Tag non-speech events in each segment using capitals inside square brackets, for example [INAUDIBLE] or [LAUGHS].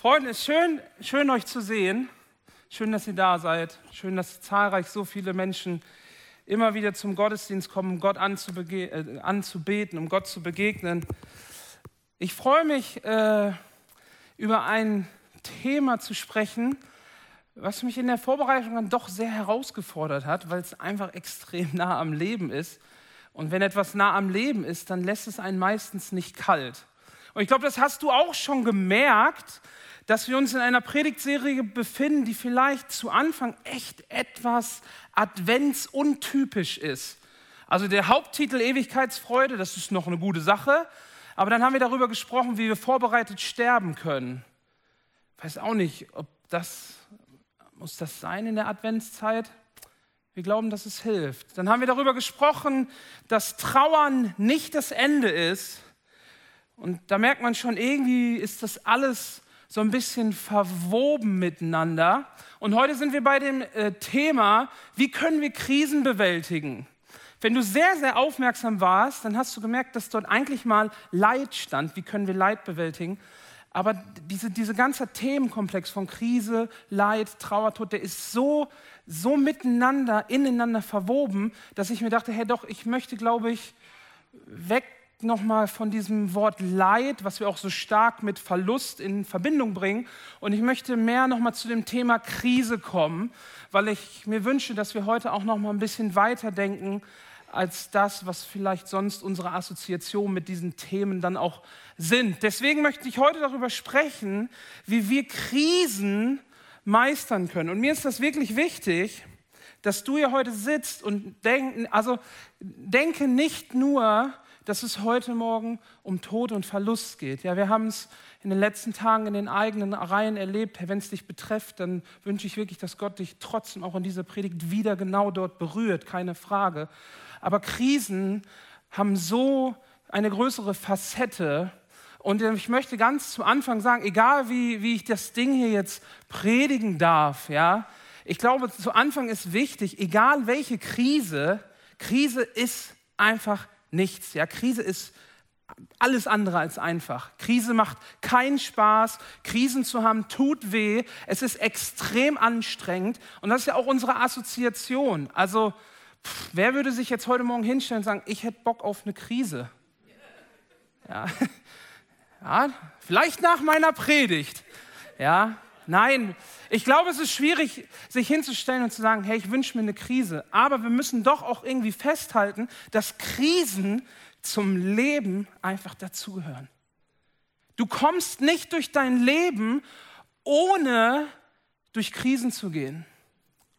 Freunde, es ist schön, schön euch zu sehen. Schön, dass ihr da seid. Schön, dass zahlreich so viele Menschen immer wieder zum Gottesdienst kommen, um Gott äh, anzubeten, um Gott zu begegnen. Ich freue mich, äh, über ein Thema zu sprechen, was mich in der Vorbereitung dann doch sehr herausgefordert hat, weil es einfach extrem nah am Leben ist. Und wenn etwas nah am Leben ist, dann lässt es einen meistens nicht kalt. Und ich glaube, das hast du auch schon gemerkt, dass wir uns in einer Predigtserie befinden, die vielleicht zu Anfang echt etwas adventsuntypisch ist. Also der Haupttitel Ewigkeitsfreude, das ist noch eine gute Sache. Aber dann haben wir darüber gesprochen, wie wir vorbereitet sterben können. Ich weiß auch nicht, ob das, muss das sein in der Adventszeit? Wir glauben, dass es hilft. Dann haben wir darüber gesprochen, dass Trauern nicht das Ende ist. Und da merkt man schon, irgendwie ist das alles so ein bisschen verwoben miteinander. Und heute sind wir bei dem äh, Thema, wie können wir Krisen bewältigen? Wenn du sehr, sehr aufmerksam warst, dann hast du gemerkt, dass dort eigentlich mal Leid stand. Wie können wir Leid bewältigen? Aber diese, dieser ganze Themenkomplex von Krise, Leid, Trauer, Tod, der ist so, so miteinander, ineinander verwoben, dass ich mir dachte, hey doch, ich möchte, glaube ich, weg nochmal von diesem Wort Leid, was wir auch so stark mit Verlust in Verbindung bringen. Und ich möchte mehr nochmal zu dem Thema Krise kommen, weil ich mir wünsche, dass wir heute auch nochmal ein bisschen weiterdenken als das, was vielleicht sonst unsere Assoziationen mit diesen Themen dann auch sind. Deswegen möchte ich heute darüber sprechen, wie wir Krisen meistern können. Und mir ist das wirklich wichtig, dass du hier heute sitzt und denken, also denke nicht nur dass es heute Morgen um Tod und Verlust geht. Ja, wir haben es in den letzten Tagen in den eigenen Reihen erlebt. Wenn es dich betrifft, dann wünsche ich wirklich, dass Gott dich trotzdem auch in dieser Predigt wieder genau dort berührt, keine Frage. Aber Krisen haben so eine größere Facette. Und ich möchte ganz zu Anfang sagen, egal wie, wie ich das Ding hier jetzt predigen darf, ja, ich glaube, zu Anfang ist wichtig, egal welche Krise, Krise ist einfach nichts. Ja, Krise ist alles andere als einfach. Krise macht keinen Spaß. Krisen zu haben tut weh. Es ist extrem anstrengend. Und das ist ja auch unsere Assoziation. Also, pff, wer würde sich jetzt heute Morgen hinstellen und sagen, ich hätte Bock auf eine Krise? Ja, [LAUGHS] ja vielleicht nach meiner Predigt. Ja, Nein, ich glaube, es ist schwierig, sich hinzustellen und zu sagen, hey, ich wünsche mir eine Krise. Aber wir müssen doch auch irgendwie festhalten, dass Krisen zum Leben einfach dazugehören. Du kommst nicht durch dein Leben, ohne durch Krisen zu gehen.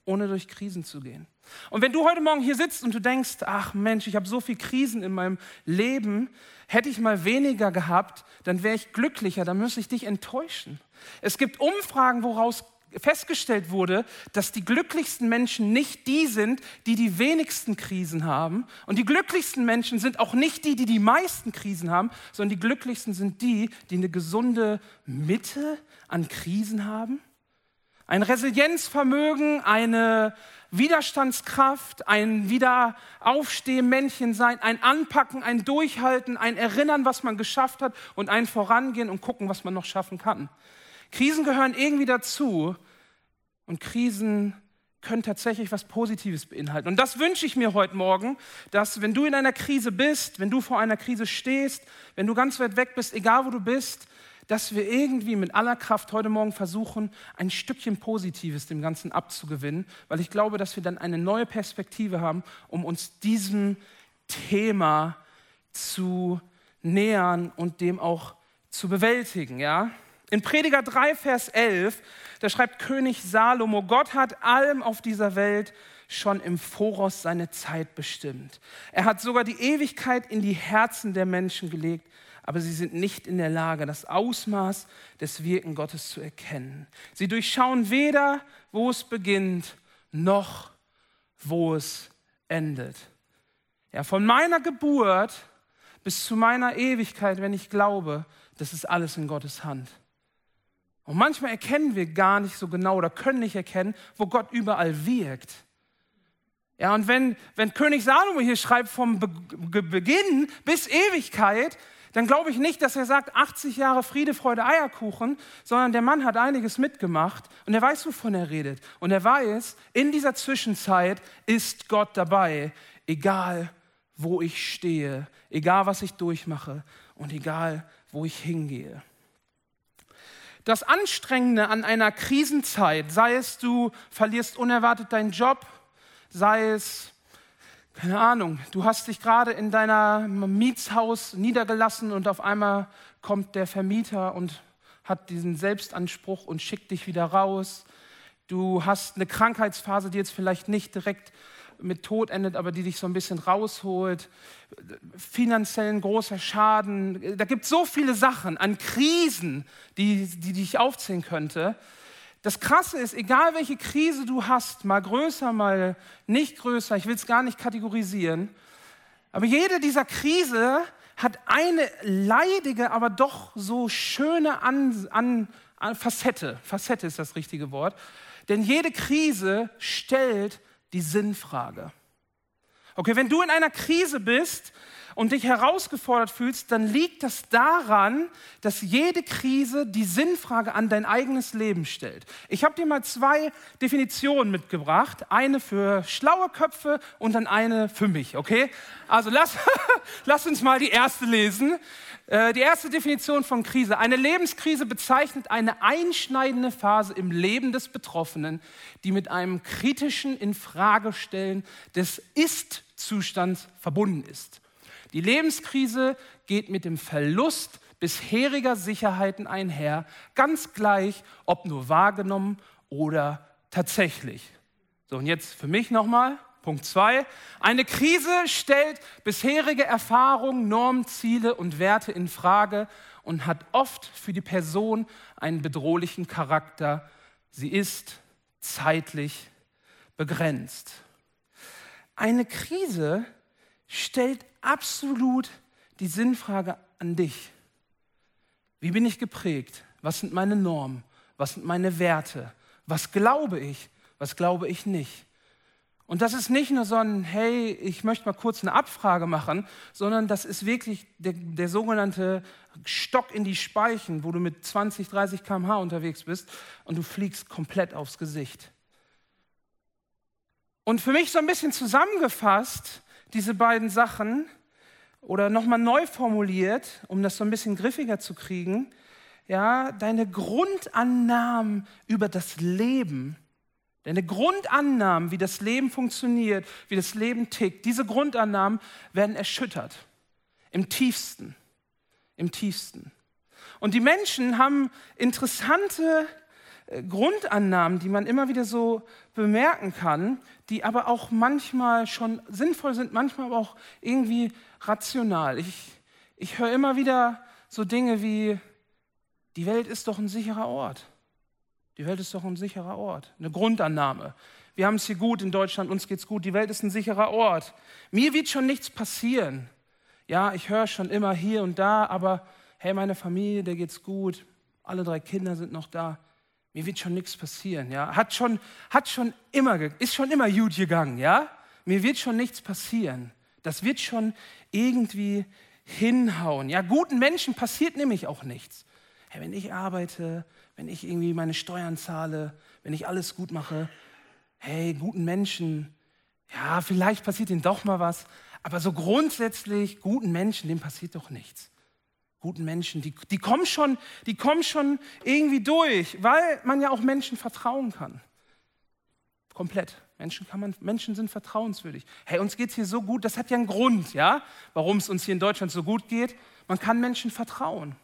Ohne durch Krisen zu gehen. Und wenn du heute Morgen hier sitzt und du denkst, ach Mensch, ich habe so viele Krisen in meinem Leben, hätte ich mal weniger gehabt, dann wäre ich glücklicher, dann müsste ich dich enttäuschen. Es gibt Umfragen, woraus festgestellt wurde, dass die glücklichsten Menschen nicht die sind, die die wenigsten Krisen haben. Und die glücklichsten Menschen sind auch nicht die, die die meisten Krisen haben, sondern die glücklichsten sind die, die eine gesunde Mitte an Krisen haben. Ein Resilienzvermögen, eine Widerstandskraft, ein Wiederaufstehen-Männchen sein, ein Anpacken, ein Durchhalten, ein Erinnern, was man geschafft hat und ein Vorangehen und gucken, was man noch schaffen kann. Krisen gehören irgendwie dazu und Krisen können tatsächlich was Positives beinhalten. Und das wünsche ich mir heute Morgen, dass wenn du in einer Krise bist, wenn du vor einer Krise stehst, wenn du ganz weit weg bist, egal wo du bist, dass wir irgendwie mit aller Kraft heute Morgen versuchen, ein Stückchen Positives dem Ganzen abzugewinnen, weil ich glaube, dass wir dann eine neue Perspektive haben, um uns diesem Thema zu nähern und dem auch zu bewältigen. Ja? In Prediger 3, Vers 11, da schreibt König Salomo, Gott hat allem auf dieser Welt schon im Voraus seine Zeit bestimmt. Er hat sogar die Ewigkeit in die Herzen der Menschen gelegt, aber sie sind nicht in der Lage, das Ausmaß des Wirken Gottes zu erkennen. Sie durchschauen weder, wo es beginnt, noch wo es endet. Ja, von meiner Geburt bis zu meiner Ewigkeit, wenn ich glaube, das ist alles in Gottes Hand. Und manchmal erkennen wir gar nicht so genau oder können nicht erkennen, wo Gott überall wirkt. Ja, und wenn, wenn König Salomo hier schreibt vom Be Beginn bis Ewigkeit, dann glaube ich nicht, dass er sagt 80 Jahre Friede, Freude, Eierkuchen, sondern der Mann hat einiges mitgemacht und er weiß, wovon er redet. Und er weiß, in dieser Zwischenzeit ist Gott dabei, egal wo ich stehe, egal was ich durchmache und egal wo ich hingehe. Das Anstrengende an einer Krisenzeit, sei es du verlierst unerwartet deinen Job, sei es, keine Ahnung, du hast dich gerade in deinem Mietshaus niedergelassen und auf einmal kommt der Vermieter und hat diesen Selbstanspruch und schickt dich wieder raus. Du hast eine Krankheitsphase, die jetzt vielleicht nicht direkt mit Tod endet, aber die dich so ein bisschen rausholt. Finanziellen großer Schaden. Da gibt es so viele Sachen an Krisen, die, die, die ich aufzählen könnte. Das Krasse ist, egal welche Krise du hast, mal größer, mal nicht größer, ich will es gar nicht kategorisieren, aber jede dieser Krise hat eine leidige, aber doch so schöne an, an, an Facette. Facette ist das richtige Wort. Denn jede Krise stellt die Sinnfrage. Okay, wenn du in einer Krise bist und dich herausgefordert fühlst, dann liegt das daran, dass jede Krise die Sinnfrage an dein eigenes Leben stellt. Ich habe dir mal zwei Definitionen mitgebracht, eine für schlaue Köpfe und dann eine für mich, okay? Also lass, [LAUGHS] lass uns mal die erste lesen. Äh, die erste Definition von Krise. Eine Lebenskrise bezeichnet eine einschneidende Phase im Leben des Betroffenen, die mit einem kritischen Infragestellen des Ist-Zustands verbunden ist. Die Lebenskrise geht mit dem Verlust bisheriger Sicherheiten einher, ganz gleich, ob nur wahrgenommen oder tatsächlich. So, und jetzt für mich nochmal. Punkt 2. Eine Krise stellt bisherige Erfahrungen, Normen, Ziele und Werte in Frage und hat oft für die Person einen bedrohlichen Charakter. Sie ist zeitlich begrenzt. Eine Krise stellt absolut die Sinnfrage an dich. Wie bin ich geprägt? Was sind meine Normen? Was sind meine Werte? Was glaube ich? Was glaube ich nicht? Und das ist nicht nur so ein, hey, ich möchte mal kurz eine Abfrage machen, sondern das ist wirklich der, der sogenannte Stock in die Speichen, wo du mit 20, 30 km/h unterwegs bist und du fliegst komplett aufs Gesicht. Und für mich so ein bisschen zusammengefasst, diese beiden Sachen, oder nochmal neu formuliert, um das so ein bisschen griffiger zu kriegen, ja, deine Grundannahmen über das Leben Deine Grundannahmen, wie das Leben funktioniert, wie das Leben tickt, diese Grundannahmen werden erschüttert. Im tiefsten. Im tiefsten. Und die Menschen haben interessante Grundannahmen, die man immer wieder so bemerken kann, die aber auch manchmal schon sinnvoll sind, manchmal aber auch irgendwie rational. Ich, ich höre immer wieder so Dinge wie, die Welt ist doch ein sicherer Ort. Die Welt ist doch ein sicherer Ort, eine Grundannahme. Wir haben es hier gut in Deutschland, uns geht's gut, die Welt ist ein sicherer Ort. Mir wird schon nichts passieren. Ja, ich höre schon immer hier und da, aber hey, meine Familie, der geht's gut, alle drei Kinder sind noch da. Mir wird schon nichts passieren, ja. Hat schon, hat schon immer, ist schon immer gut gegangen, ja. Mir wird schon nichts passieren. Das wird schon irgendwie hinhauen. Ja, guten Menschen passiert nämlich auch nichts. Hey, wenn ich arbeite, wenn ich irgendwie meine Steuern zahle, wenn ich alles gut mache, hey, guten Menschen, ja, vielleicht passiert ihnen doch mal was, aber so grundsätzlich guten Menschen, dem passiert doch nichts. Guten Menschen, die, die, kommen schon, die kommen schon irgendwie durch, weil man ja auch Menschen vertrauen kann. Komplett. Menschen, kann man, Menschen sind vertrauenswürdig. Hey, uns geht es hier so gut, das hat ja einen Grund, ja, warum es uns hier in Deutschland so gut geht. Man kann Menschen vertrauen.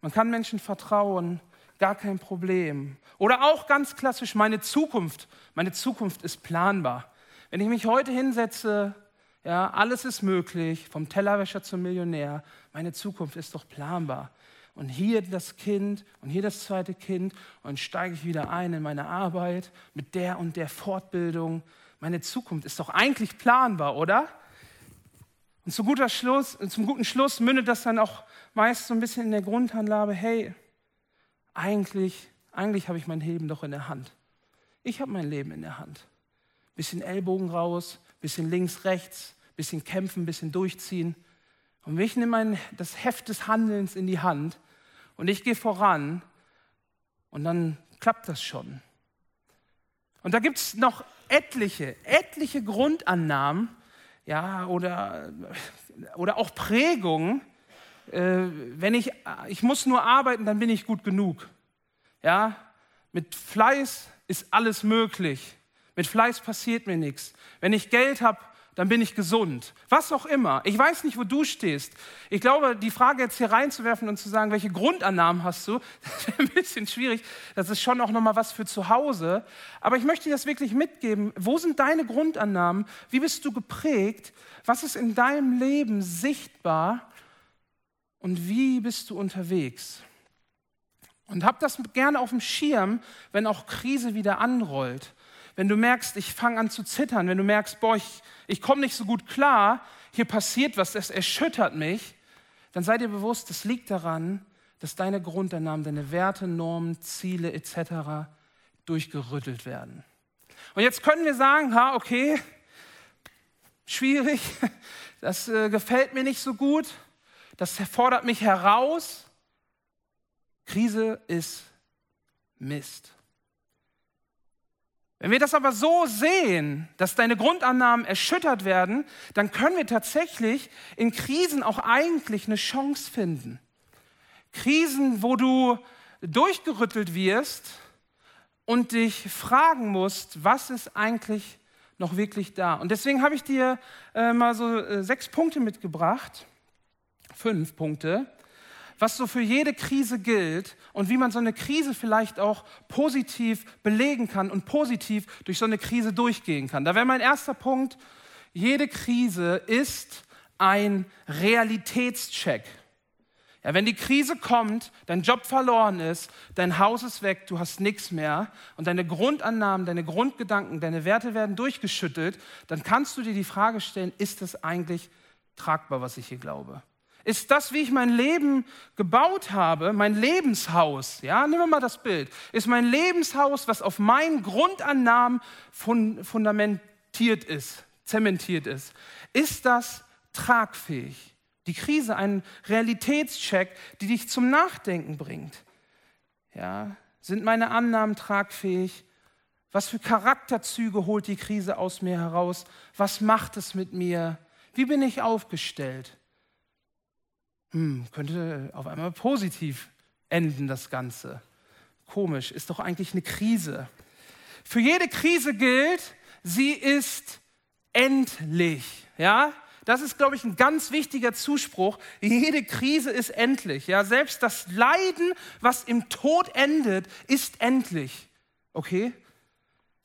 Man kann Menschen vertrauen gar kein Problem. Oder auch ganz klassisch meine Zukunft. Meine Zukunft ist planbar. Wenn ich mich heute hinsetze, ja, alles ist möglich, vom Tellerwäscher zum Millionär, meine Zukunft ist doch planbar. Und hier das Kind und hier das zweite Kind und steige ich wieder ein in meine Arbeit mit der und der Fortbildung. Meine Zukunft ist doch eigentlich planbar, oder? Und zum, guter Schluss, zum guten Schluss mündet das dann auch meist so ein bisschen in der Grundanlage, hey, eigentlich, eigentlich habe ich mein Leben doch in der Hand. Ich habe mein Leben in der Hand. Bisschen Ellbogen raus, bisschen links, rechts, bisschen kämpfen, bisschen durchziehen. Und ich nehme mein, das Heft des Handelns in die Hand und ich gehe voran und dann klappt das schon. Und da gibt es noch etliche, etliche Grundannahmen, ja, oder, oder auch Prägungen. Äh, wenn ich, ich muss nur arbeiten, dann bin ich gut genug. Ja, mit Fleiß ist alles möglich. Mit Fleiß passiert mir nichts. Wenn ich Geld habe, dann bin ich gesund. Was auch immer. Ich weiß nicht, wo du stehst. Ich glaube, die Frage jetzt hier reinzuwerfen und zu sagen, welche Grundannahmen hast du, [LAUGHS] das wäre ein bisschen schwierig. Das ist schon auch nochmal was für zu Hause. Aber ich möchte dir das wirklich mitgeben. Wo sind deine Grundannahmen? Wie bist du geprägt? Was ist in deinem Leben sichtbar? Und wie bist du unterwegs? Und hab das gerne auf dem Schirm, wenn auch Krise wieder anrollt wenn du merkst, ich fange an zu zittern, wenn du merkst, boah, ich, ich komme nicht so gut klar, hier passiert was, das erschüttert mich, dann sei dir bewusst, das liegt daran, dass deine Grundannahmen, deine Werte, Normen, Ziele etc. durchgerüttelt werden. Und jetzt können wir sagen, ha, okay, schwierig, [LAUGHS] das äh, gefällt mir nicht so gut, das fordert mich heraus. Krise ist Mist. Wenn wir das aber so sehen, dass deine Grundannahmen erschüttert werden, dann können wir tatsächlich in Krisen auch eigentlich eine Chance finden. Krisen, wo du durchgerüttelt wirst und dich fragen musst, was ist eigentlich noch wirklich da? Und deswegen habe ich dir äh, mal so äh, sechs Punkte mitgebracht, fünf Punkte, was so für jede Krise gilt und wie man so eine Krise vielleicht auch positiv belegen kann und positiv durch so eine Krise durchgehen kann. Da wäre mein erster Punkt, jede Krise ist ein Realitätscheck. Ja, wenn die Krise kommt, dein Job verloren ist, dein Haus ist weg, du hast nichts mehr und deine Grundannahmen, deine Grundgedanken, deine Werte werden durchgeschüttelt, dann kannst du dir die Frage stellen, ist das eigentlich tragbar, was ich hier glaube? Ist das, wie ich mein Leben gebaut habe, mein Lebenshaus, ja, nehmen wir mal das Bild, ist mein Lebenshaus, was auf meinen Grundannahmen fundamentiert ist, zementiert ist, ist das tragfähig? Die Krise ein Realitätscheck, die dich zum Nachdenken bringt. Ja, sind meine Annahmen tragfähig? Was für Charakterzüge holt die Krise aus mir heraus? Was macht es mit mir? Wie bin ich aufgestellt? Hm, könnte auf einmal positiv enden, das Ganze. Komisch, ist doch eigentlich eine Krise. Für jede Krise gilt, sie ist endlich. Ja, das ist, glaube ich, ein ganz wichtiger Zuspruch. Jede Krise ist endlich. Ja, selbst das Leiden, was im Tod endet, ist endlich. Okay?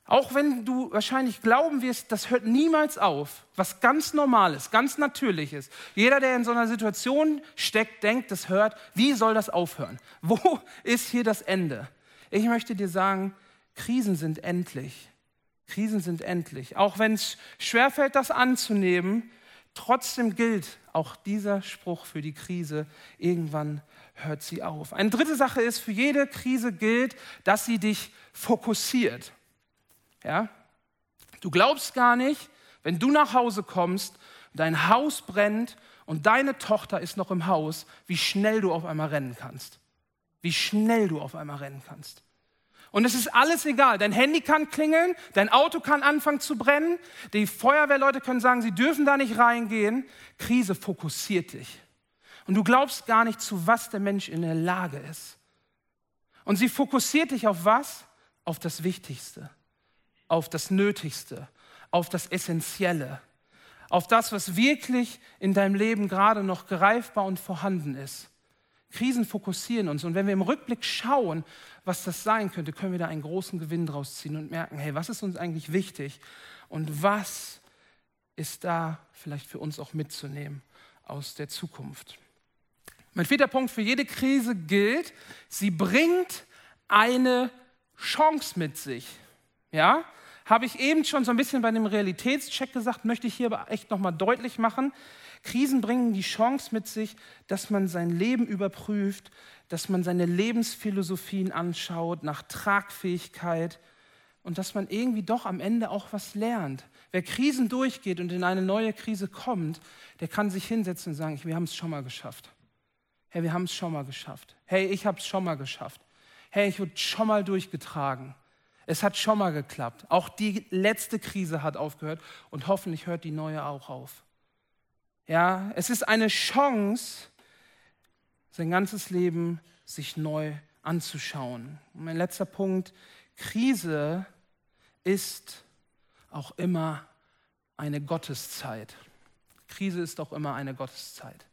Auch wenn du wahrscheinlich glauben wirst, das hört niemals auf, was ganz Normales, ganz Natürliches. Jeder, der in so einer Situation steckt, denkt, das hört, wie soll das aufhören? [LAUGHS] Wo ist hier das Ende? Ich möchte dir sagen, Krisen sind endlich. Krisen sind endlich. Auch wenn es schwerfällt, das anzunehmen, trotzdem gilt auch dieser Spruch für die Krise. Irgendwann hört sie auf. Eine dritte Sache ist, für jede Krise gilt, dass sie dich fokussiert. Ja? Du glaubst gar nicht, wenn du nach Hause kommst, dein Haus brennt und deine Tochter ist noch im Haus, wie schnell du auf einmal rennen kannst. Wie schnell du auf einmal rennen kannst. Und es ist alles egal. Dein Handy kann klingeln, dein Auto kann anfangen zu brennen, die Feuerwehrleute können sagen, sie dürfen da nicht reingehen. Krise fokussiert dich. Und du glaubst gar nicht, zu was der Mensch in der Lage ist. Und sie fokussiert dich auf was? Auf das Wichtigste auf das Nötigste, auf das Essentielle, auf das, was wirklich in deinem Leben gerade noch greifbar und vorhanden ist. Krisen fokussieren uns und wenn wir im Rückblick schauen, was das sein könnte, können wir da einen großen Gewinn draus ziehen und merken, hey, was ist uns eigentlich wichtig und was ist da vielleicht für uns auch mitzunehmen aus der Zukunft. Mein vierter Punkt für jede Krise gilt, sie bringt eine Chance mit sich. Ja, habe ich eben schon so ein bisschen bei dem Realitätscheck gesagt, möchte ich hier aber echt nochmal deutlich machen. Krisen bringen die Chance mit sich, dass man sein Leben überprüft, dass man seine Lebensphilosophien anschaut nach Tragfähigkeit und dass man irgendwie doch am Ende auch was lernt. Wer Krisen durchgeht und in eine neue Krise kommt, der kann sich hinsetzen und sagen, wir haben es schon mal geschafft. Hey, wir haben es schon mal geschafft. Hey, ich habe es schon mal geschafft. Hey, ich wurde schon mal durchgetragen. Es hat schon mal geklappt. Auch die letzte Krise hat aufgehört und hoffentlich hört die neue auch auf. Ja, es ist eine Chance, sein ganzes Leben sich neu anzuschauen. Und mein letzter Punkt, Krise ist auch immer eine Gotteszeit. Krise ist auch immer eine Gotteszeit.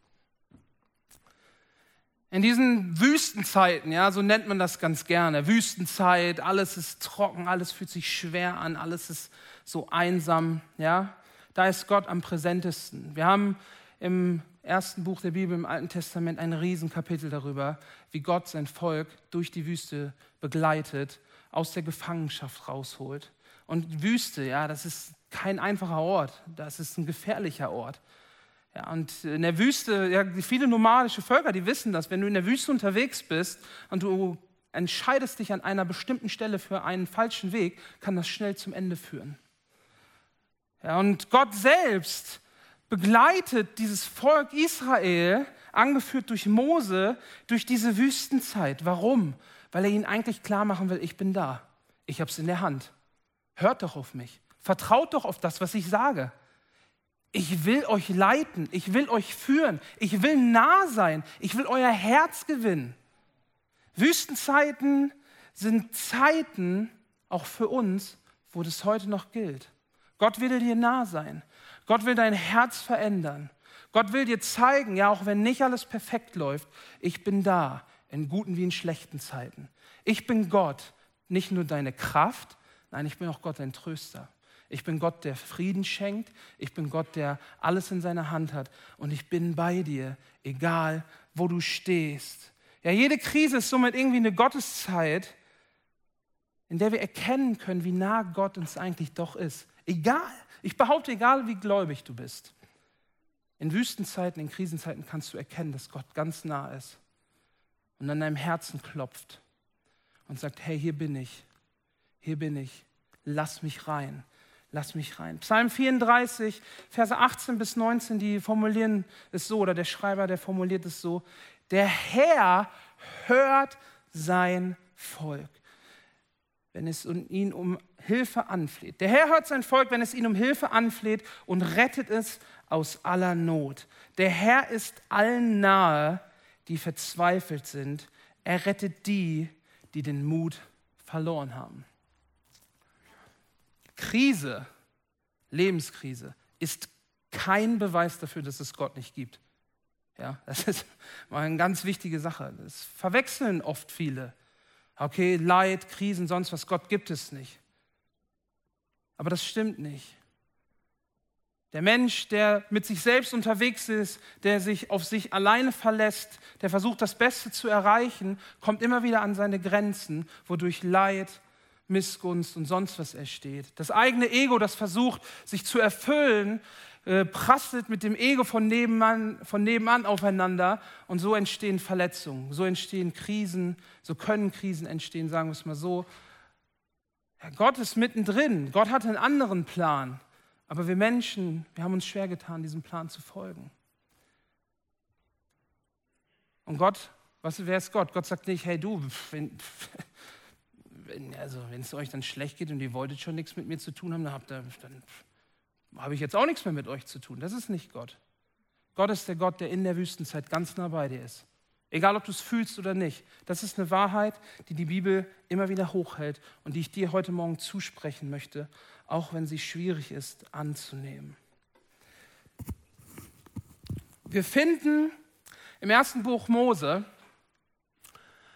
In diesen Wüstenzeiten, ja, so nennt man das ganz gerne, Wüstenzeit, alles ist trocken, alles fühlt sich schwer an, alles ist so einsam, ja, da ist Gott am präsentesten. Wir haben im ersten Buch der Bibel im Alten Testament ein Riesenkapitel darüber, wie Gott sein Volk durch die Wüste begleitet, aus der Gefangenschaft rausholt. Und Wüste, ja, das ist kein einfacher Ort, das ist ein gefährlicher Ort. Ja, und in der Wüste, ja, viele nomadische Völker, die wissen das, wenn du in der Wüste unterwegs bist und du entscheidest dich an einer bestimmten Stelle für einen falschen Weg, kann das schnell zum Ende führen. Ja, und Gott selbst begleitet dieses Volk Israel, angeführt durch Mose, durch diese Wüstenzeit. Warum? Weil er ihnen eigentlich klar machen will, ich bin da. Ich habe es in der Hand. Hört doch auf mich. Vertraut doch auf das, was ich sage. Ich will euch leiten, ich will euch führen, ich will nah sein, ich will euer Herz gewinnen. Wüstenzeiten sind Zeiten, auch für uns, wo das heute noch gilt. Gott will dir nah sein. Gott will dein Herz verändern. Gott will dir zeigen, ja, auch wenn nicht alles perfekt läuft, ich bin da, in guten wie in schlechten Zeiten. Ich bin Gott, nicht nur deine Kraft, nein, ich bin auch Gott, dein Tröster. Ich bin Gott, der Frieden schenkt. Ich bin Gott, der alles in seiner Hand hat. Und ich bin bei dir, egal wo du stehst. Ja, jede Krise ist somit irgendwie eine Gotteszeit, in der wir erkennen können, wie nah Gott uns eigentlich doch ist. Egal, ich behaupte, egal wie gläubig du bist. In Wüstenzeiten, in Krisenzeiten kannst du erkennen, dass Gott ganz nah ist und an deinem Herzen klopft und sagt, hey, hier bin ich, hier bin ich, lass mich rein lass mich rein. Psalm 34, Verse 18 bis 19, die formulieren es so, oder der Schreiber, der formuliert es so, der Herr hört sein Volk, wenn es ihn um Hilfe anfleht. Der Herr hört sein Volk, wenn es ihn um Hilfe anfleht und rettet es aus aller Not. Der Herr ist allen nahe, die verzweifelt sind. Er rettet die, die den Mut verloren haben. Krise, Lebenskrise, ist kein Beweis dafür, dass es Gott nicht gibt. Ja, das ist mal eine ganz wichtige Sache. Das verwechseln oft viele. Okay, Leid, Krisen, sonst was, Gott gibt es nicht. Aber das stimmt nicht. Der Mensch, der mit sich selbst unterwegs ist, der sich auf sich alleine verlässt, der versucht, das Beste zu erreichen, kommt immer wieder an seine Grenzen, wodurch Leid, Missgunst und sonst was entsteht. Das eigene Ego, das versucht, sich zu erfüllen, äh, prasselt mit dem Ego von nebenan, von nebenan aufeinander und so entstehen Verletzungen, so entstehen Krisen, so können Krisen entstehen, sagen wir es mal so. Ja, Gott ist mittendrin, Gott hat einen anderen Plan, aber wir Menschen, wir haben uns schwer getan, diesem Plan zu folgen. Und Gott, was, wer ist Gott? Gott sagt nicht, hey du, [LAUGHS] wenn, wenn, also wenn es euch dann schlecht geht und ihr wolltet schon nichts mit mir zu tun haben, dann, habt ihr, dann habe ich jetzt auch nichts mehr mit euch zu tun. Das ist nicht Gott. Gott ist der Gott, der in der Wüstenzeit ganz nah bei dir ist. Egal, ob du es fühlst oder nicht. Das ist eine Wahrheit, die die Bibel immer wieder hochhält und die ich dir heute Morgen zusprechen möchte, auch wenn sie schwierig ist anzunehmen. Wir finden im ersten Buch Mose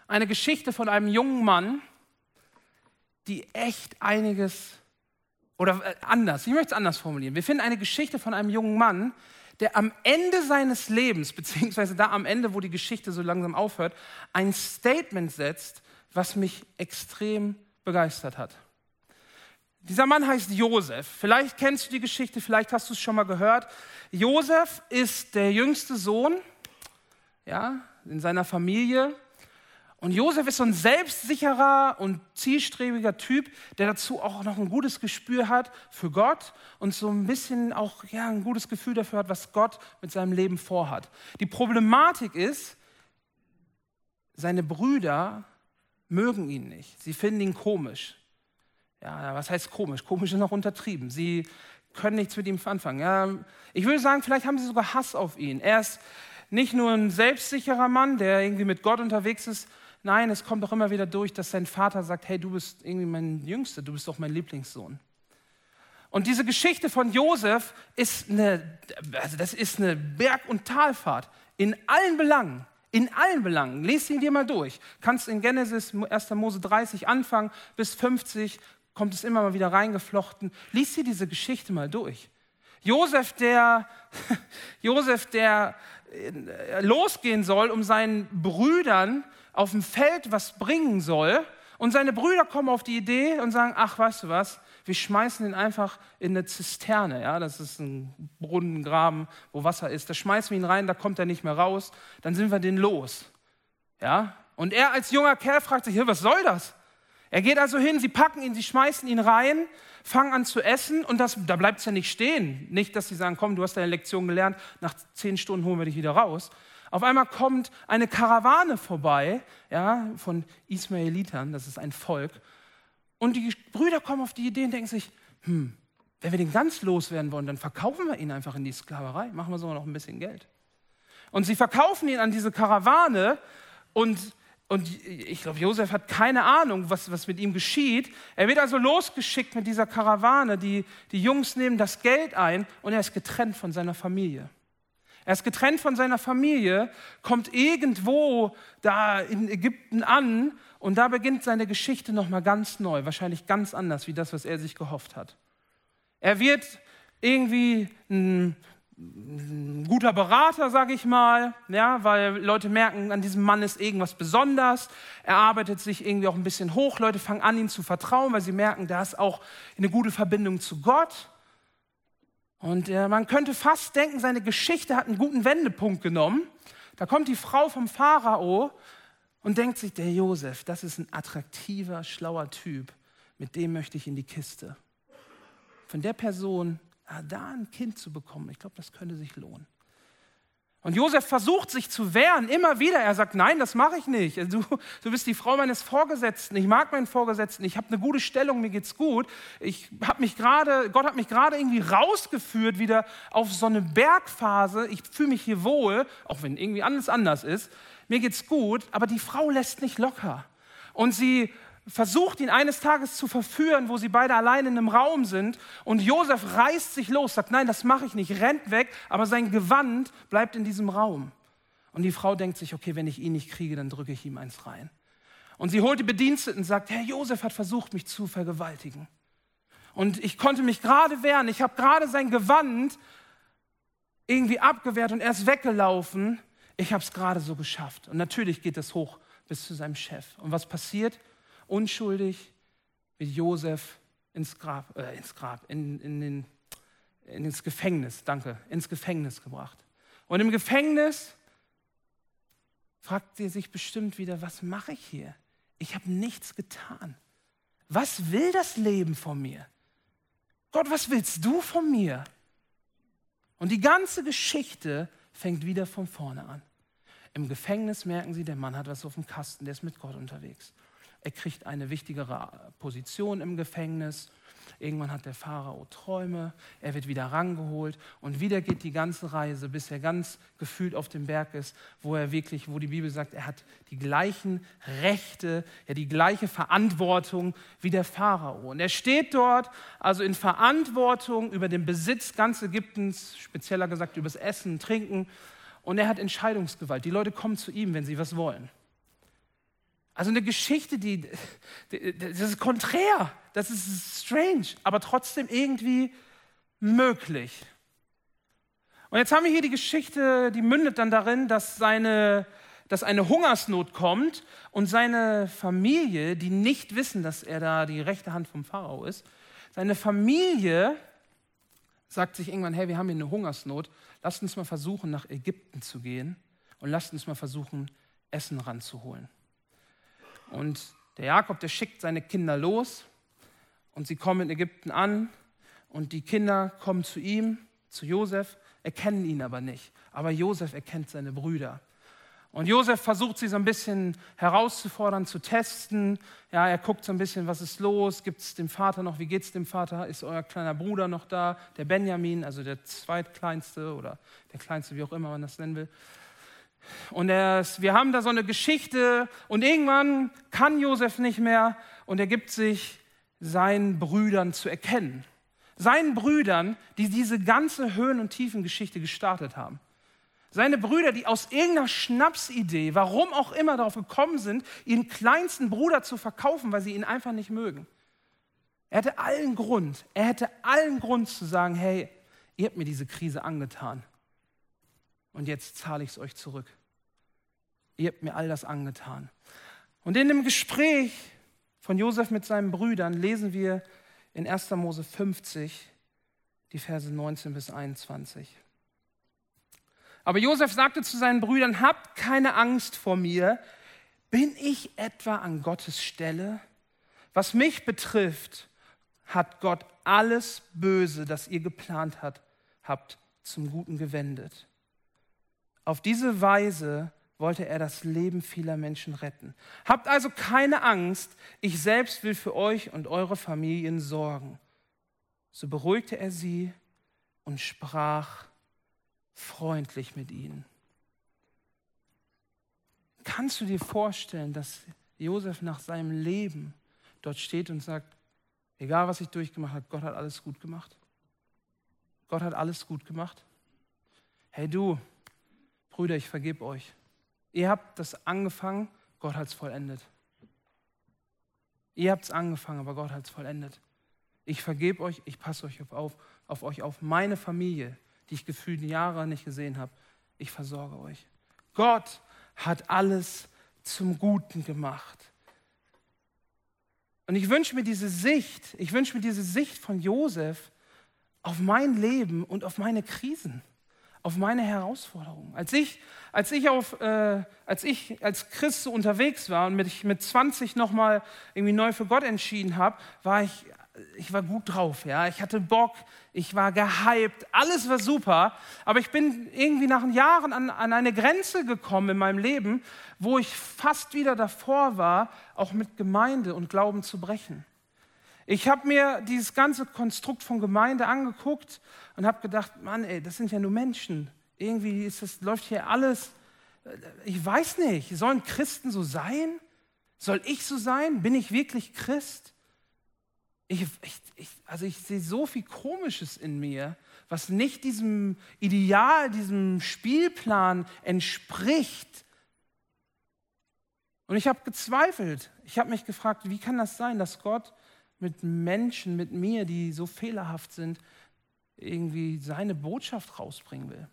eine Geschichte von einem jungen Mann, die echt einiges, oder äh, anders, ich möchte es anders formulieren. Wir finden eine Geschichte von einem jungen Mann, der am Ende seines Lebens, [LAUGHS] beziehungsweise da am Ende, wo die Geschichte so langsam aufhört, ein Statement setzt, was mich extrem begeistert hat. Dieser Mann heißt Josef. Vielleicht kennst du die Geschichte, vielleicht hast du es schon mal gehört. Josef ist der jüngste Sohn ja, in seiner Familie Und Josef ist so ein selbstsicherer und zielstrebiger Typ, der dazu auch noch ein gutes Gespür hat für Gott und so ein bisschen auch ja, ein gutes Gefühl dafür hat, was Gott mit seinem Leben vorhat. Die Problematik ist, seine Brüder mögen ihn nicht. Sie finden ihn komisch. Ja, was heißt komisch? Komisch ist noch untertrieben. Sie können nichts mit ihm anfangen. Ja, ich würde sagen, vielleicht haben sie sogar Hass auf ihn. Er ist nicht nur ein selbstsicherer Mann, der irgendwie mit Gott unterwegs ist, Nein, es kommt doch immer wieder durch, dass sein Vater sagt, hey, du bist irgendwie mein Jüngster, du bist doch mein Lieblingssohn. Und diese Geschichte von Josef ist eine, also das ist eine Berg- und Talfahrt in allen Belangen. In allen Belangen. Lies ihn dir mal durch. Kannst in Genesis 1. Mose 30 anfangen bis 50, kommt es immer mal wieder reingeflochten. Lies dir diese Geschichte mal durch. Josef, der, [LAUGHS] Josef, der äh, losgehen soll, um seinen Brüdern auf dem Feld was bringen soll. Und seine Brüder kommen auf die Idee und sagen, ach, weißt du was, wir schmeißen ihn einfach in eine Zisterne. Ja, das ist ein Brunnengraben, wo Wasser ist. Da schmeißen wir ihn rein, da kommt er nicht mehr raus. Dann sind wir den los. Ja, und er als junger Kerl fragt sich, was soll das? Er geht also hin, sie packen ihn, sie schmeißen ihn rein, fangen an zu essen und das, da bleibt es ja nicht stehen. Nicht, dass sie sagen, komm, du hast deine Lektion gelernt, nach zehn Stunden holen wir dich wieder raus, auf einmal kommt eine Karawane vorbei, ja, von Ismaelitern, das ist ein Volk. Und die Brüder kommen auf die Idee und denken sich, hm, wenn wir den ganz loswerden wollen, dann verkaufen wir ihn einfach in die Sklaverei, machen wir sogar noch ein bisschen Geld. Und sie verkaufen ihn an diese Karawane und, und ich glaube, Josef hat keine Ahnung, was, was mit ihm geschieht. Er wird also losgeschickt mit dieser Karawane, die, die Jungs nehmen das Geld ein und er ist getrennt von seiner Familie. Er ist getrennt von seiner Familie, kommt irgendwo da in Ägypten an und da beginnt seine Geschichte nochmal ganz neu, wahrscheinlich ganz anders wie das, was er sich gehofft hat. Er wird irgendwie ein, ein guter Berater, sage ich mal, ja, weil Leute merken, an diesem Mann ist irgendwas besonders. Er arbeitet sich irgendwie auch ein bisschen hoch. Leute fangen an, ihm zu vertrauen, weil sie merken, da ist auch eine gute Verbindung zu Gott. Und äh, man könnte fast denken, seine Geschichte hat einen guten Wendepunkt genommen. Da kommt die Frau vom Pharao und denkt sich, der Josef, das ist ein attraktiver, schlauer Typ, mit dem möchte ich in die Kiste. Von der Person ja, da ein Kind zu bekommen, ich glaube, das könnte sich lohnen. Und Josef versucht sich zu wehren, immer wieder. Er sagt, nein, das mache ich nicht. Du, du bist die Frau meines Vorgesetzten. Ich mag meinen Vorgesetzten. Ich habe eine gute Stellung, mir geht's gut. Ich habe mich gerade, Gott hat mich gerade irgendwie rausgeführt wieder auf so eine Bergphase. Ich fühle mich hier wohl, auch wenn irgendwie alles anders ist. Mir geht's gut, aber die Frau lässt nicht locker. Und sie versucht ihn eines Tages zu verführen, wo sie beide allein in einem Raum sind. Und Josef reißt sich los, sagt, nein, das mache ich nicht, rennt weg, aber sein Gewand bleibt in diesem Raum. Und die Frau denkt sich, okay, wenn ich ihn nicht kriege, dann drücke ich ihm eins rein. Und sie holt die Bediensteten und sagt, Herr Josef hat versucht, mich zu vergewaltigen. Und ich konnte mich gerade wehren, ich habe gerade sein Gewand irgendwie abgewehrt und er ist weggelaufen. Ich habe es gerade so geschafft. Und natürlich geht es hoch bis zu seinem Chef. Und was passiert? Unschuldig mit Josef ins Grab, äh, ins Grab, in, in den, ins Gefängnis, danke, ins Gefängnis gebracht. Und im Gefängnis fragt er sich bestimmt wieder, was mache ich hier? Ich habe nichts getan. Was will das Leben von mir? Gott, was willst du von mir? Und die ganze Geschichte fängt wieder von vorne an. Im Gefängnis merken sie, der Mann hat was auf dem Kasten, der ist mit Gott unterwegs. Er kriegt eine wichtigere Position im Gefängnis. Irgendwann hat der Pharao Träume, er wird wieder rangeholt und wieder geht die ganze Reise, bis er ganz gefühlt auf dem Berg ist, wo er wirklich, wo die Bibel sagt, er hat die gleichen Rechte, ja die gleiche Verantwortung wie der Pharao. Und er steht dort also in Verantwortung über den Besitz ganz Ägyptens, spezieller gesagt über das Essen, Trinken und er hat Entscheidungsgewalt. Die Leute kommen zu ihm, wenn sie was wollen. Also eine Geschichte, die, das ist konträr, das ist strange, aber trotzdem irgendwie möglich. Und jetzt haben wir hier die Geschichte, die mündet dann darin, dass, seine, dass eine Hungersnot kommt und seine Familie, die nicht wissen, dass er da die rechte Hand vom Pharao ist, seine Familie sagt sich irgendwann, hey, wir haben hier eine Hungersnot, lasst uns mal versuchen, nach Ägypten zu gehen und lasst uns mal versuchen, Essen ranzuholen. Und der Jakob, der schickt seine Kinder los und sie kommen in Ägypten an und die Kinder kommen zu ihm, zu Josef, erkennen ihn aber nicht. Aber Josef erkennt seine Brüder. Und Josef versucht sie so ein bisschen herauszufordern, zu testen. Ja, er guckt so ein bisschen, was ist los? Gibt es dem Vater noch? Wie geht es dem Vater? Ist euer kleiner Bruder noch da? Der Benjamin, also der zweitkleinste oder der kleinste, wie auch immer man das nennen will. Und ist, wir haben da so eine Geschichte und irgendwann kann Josef nicht mehr und er gibt sich seinen Brüdern zu erkennen. Seinen Brüdern, die diese ganze Höhen- und Tiefengeschichte gestartet haben. Seine Brüder, die aus irgendeiner Schnapsidee, warum auch immer, darauf gekommen sind, ihren kleinsten Bruder zu verkaufen, weil sie ihn einfach nicht mögen. Er hätte allen Grund, er hätte allen Grund zu sagen, hey, ihr habt mir diese Krise angetan und jetzt zahle ich es euch zurück. Ihr habt mir all das angetan. Und in dem Gespräch von Josef mit seinen Brüdern lesen wir in 1. Mose 50 die Verse 19 bis 21. Aber Josef sagte zu seinen Brüdern, habt keine Angst vor mir. Bin ich etwa an Gottes Stelle? Was mich betrifft, hat Gott alles Böse, das ihr geplant hat, habt, zum Guten gewendet. Auf diese Weise wollte er das Leben vieler Menschen retten. Habt also keine Angst, ich selbst will für euch und eure Familien sorgen. So beruhigte er sie und sprach, freundlich mit ihnen. Kannst du dir vorstellen, dass Josef nach seinem Leben dort steht und sagt, egal was ich durchgemacht habe, Gott hat alles gut gemacht? Gott hat alles gut gemacht. Hey du, Brüder, ich vergebe euch. Ihr habt das angefangen, Gott hat es vollendet. Ihr habt es angefangen, aber Gott hat es vollendet. Ich vergebe euch, ich passe euch auf, auf euch auf. Meine Familie, die ich gefühlt Jahre nicht gesehen habe. Ich versorge euch. Gott hat alles zum Guten gemacht. Und ich wünsche mir diese Sicht, ich wünsche mir diese Sicht von Josef auf mein Leben und auf meine Krisen, auf meine Herausforderungen. Als ich, als ich, auf, äh, als, ich als Christ so unterwegs war und mich mit 20 nochmal irgendwie neu für Gott entschieden habe, war ich ich war gut drauf, ja. Ich hatte Bock, ich war gehypt, alles war super. Aber ich bin irgendwie nach Jahren an, an eine Grenze gekommen in meinem Leben, wo ich fast wieder davor war, auch mit Gemeinde und Glauben zu brechen. Ich habe mir dieses ganze Konstrukt von Gemeinde angeguckt und habe gedacht, Mann, ey, das sind ja nur Menschen. Irgendwie ist das, läuft hier alles. Ich weiß nicht, sollen Christen so sein? Soll ich so sein? Bin ich wirklich Christ? ich, ich, ich, also ich sehe so viel Komisches in mir, was nicht diesem Ideal, diesem Spielplan entspricht. Und ich habe gezweifelt. Ich habe mich gefragt, wie kann das sein, dass Gott mit Menschen, mit mir, die so fehlerhaft sind, irgendwie seine Botschaft rausbringen will.